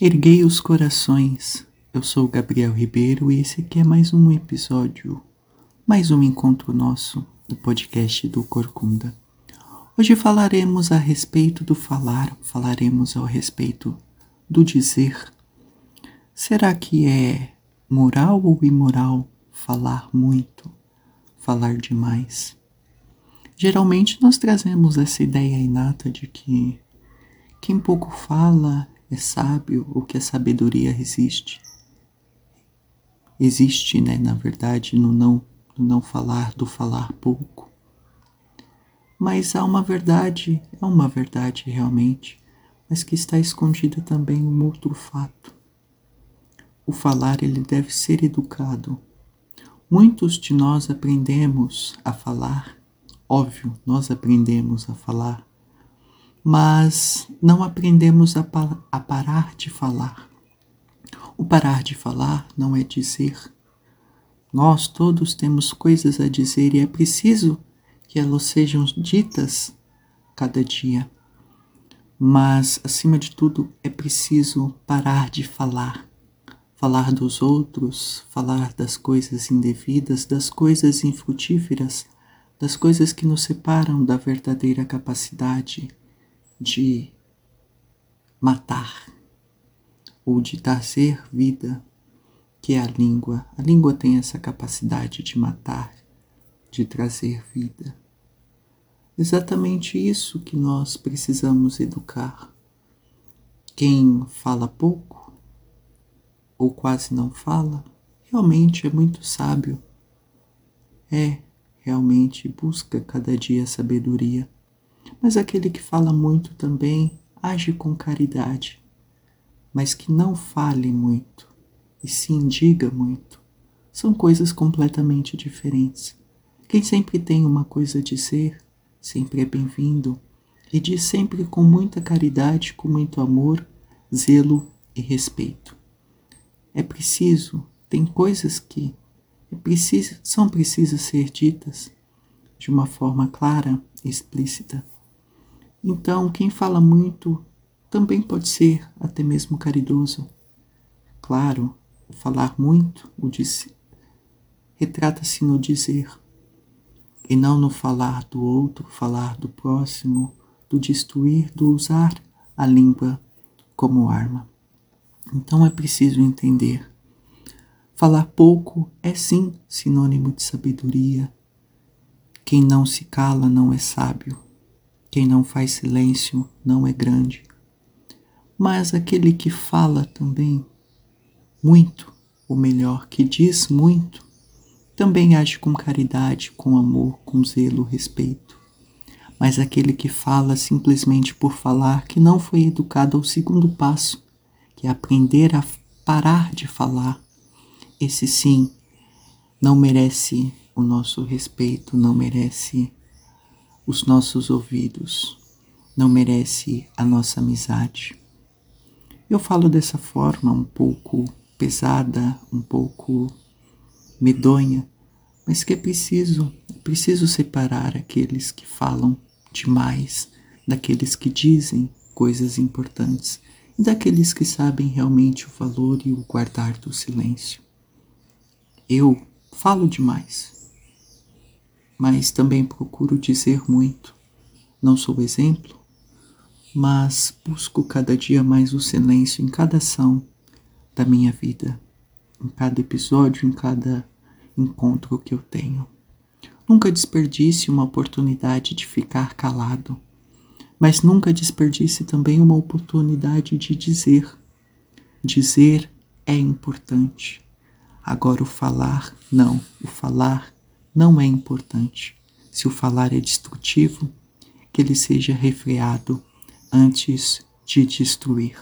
Erguei os corações. Eu sou Gabriel Ribeiro e esse aqui é mais um episódio, mais um encontro nosso do podcast do Corcunda. Hoje falaremos a respeito do falar, falaremos a respeito do dizer. Será que é moral ou imoral falar muito, falar demais? Geralmente nós trazemos essa ideia inata de que quem pouco fala é sábio ou que a sabedoria resiste. Existe, né, na verdade, no não, no não falar, do falar pouco. Mas há uma verdade, é uma verdade realmente, mas que está escondida também um outro fato. O falar ele deve ser educado. Muitos de nós aprendemos a falar, óbvio, nós aprendemos a falar, mas não aprendemos a, a parar de falar. O parar de falar não é dizer. Nós todos temos coisas a dizer e é preciso que elas sejam ditas cada dia. Mas, acima de tudo, é preciso parar de falar. Falar dos outros, falar das coisas indevidas, das coisas infrutíferas, das coisas que nos separam da verdadeira capacidade de matar ou de trazer vida, que é a língua. A língua tem essa capacidade de matar, de trazer vida. Exatamente isso que nós precisamos educar. Quem fala pouco ou quase não fala, realmente é muito sábio. É, realmente busca cada dia sabedoria mas aquele que fala muito também age com caridade, mas que não fale muito e sim diga muito. São coisas completamente diferentes. Quem sempre tem uma coisa a dizer, sempre é bem-vindo e diz sempre com muita caridade, com muito amor, zelo e respeito. É preciso, tem coisas que é preciso, são precisas ser ditas de uma forma clara e explícita então, quem fala muito também pode ser até mesmo caridoso. Claro, falar muito, o retrata-se no dizer, e não no falar do outro, falar do próximo, do destruir, do usar a língua como arma. Então é preciso entender. Falar pouco é sim sinônimo de sabedoria. Quem não se cala não é sábio. Quem não faz silêncio não é grande. Mas aquele que fala também muito, ou melhor, que diz muito, também age com caridade, com amor, com zelo, respeito. Mas aquele que fala simplesmente por falar, que não foi educado ao segundo passo, que é aprender a parar de falar, esse sim não merece o nosso respeito, não merece os nossos ouvidos, não merece a nossa amizade. Eu falo dessa forma um pouco pesada, um pouco medonha, mas que é preciso, é preciso separar aqueles que falam demais daqueles que dizem coisas importantes e daqueles que sabem realmente o valor e o guardar do silêncio. Eu falo demais, mas também procuro dizer muito. Não sou exemplo, mas busco cada dia mais o silêncio em cada ação da minha vida, em cada episódio, em cada encontro que eu tenho. Nunca desperdice uma oportunidade de ficar calado, mas nunca desperdice também uma oportunidade de dizer. Dizer é importante. Agora, o falar, não. O falar não é importante. Se o falar é destrutivo, que ele seja refreado antes de destruir.